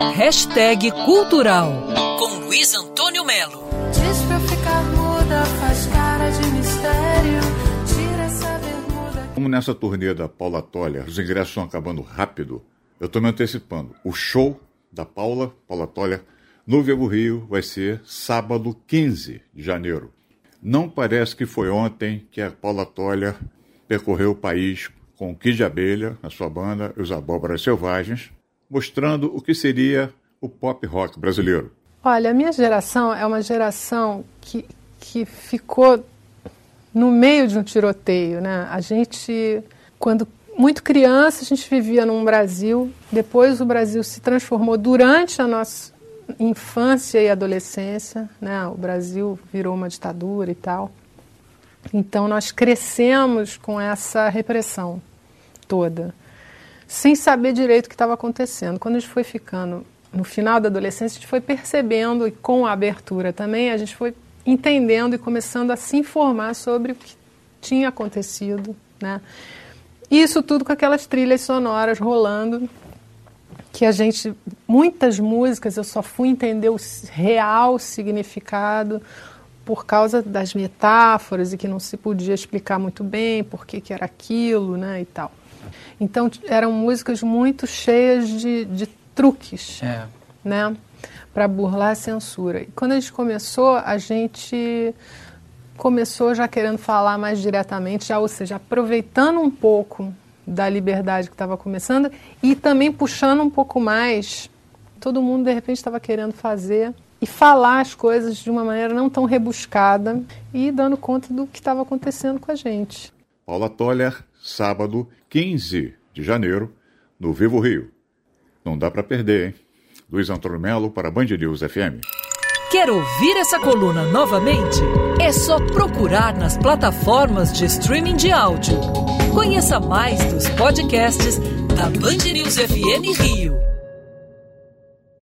Hashtag Cultural com Luiz Antônio Melo. Diz pra ficar muda, faz cara de mistério. Tira essa bermuda. Como nessa turnê da Paula Toller, os ingressos estão acabando rápido, eu estou me antecipando. O show da Paula, Paula Toller, no Vivo Rio vai ser sábado 15 de janeiro. Não parece que foi ontem que a Paula Toller percorreu o país com o Kid Abelha, a sua banda, e os Abóboras Selvagens, mostrando o que seria o pop rock brasileiro. Olha, a minha geração é uma geração que, que ficou no meio de um tiroteio, né? A gente, quando muito criança, a gente vivia num Brasil, depois o Brasil se transformou durante a nossa infância e adolescência, né? O Brasil virou uma ditadura e tal. Então nós crescemos com essa repressão toda sem saber direito o que estava acontecendo. Quando a gente foi ficando no final da adolescência, a gente foi percebendo, e com a abertura também, a gente foi entendendo e começando a se informar sobre o que tinha acontecido. Né? Isso tudo com aquelas trilhas sonoras rolando, que a gente, muitas músicas eu só fui entender o real significado por causa das metáforas e que não se podia explicar muito bem por que, que era aquilo né, e tal. Então eram músicas muito cheias de, de truques, é. né? Para burlar a censura. E quando a gente começou, a gente começou já querendo falar mais diretamente, já, ou seja, aproveitando um pouco da liberdade que estava começando e também puxando um pouco mais. Todo mundo de repente estava querendo fazer e falar as coisas de uma maneira não tão rebuscada e dando conta do que estava acontecendo com a gente. Paula Toller, sábado 15 de janeiro, no Vivo Rio. Não dá para perder, hein? Luiz Antônio Melo para Band News FM. Quer ouvir essa coluna novamente? É só procurar nas plataformas de streaming de áudio. Conheça mais dos podcasts da Band News FM Rio.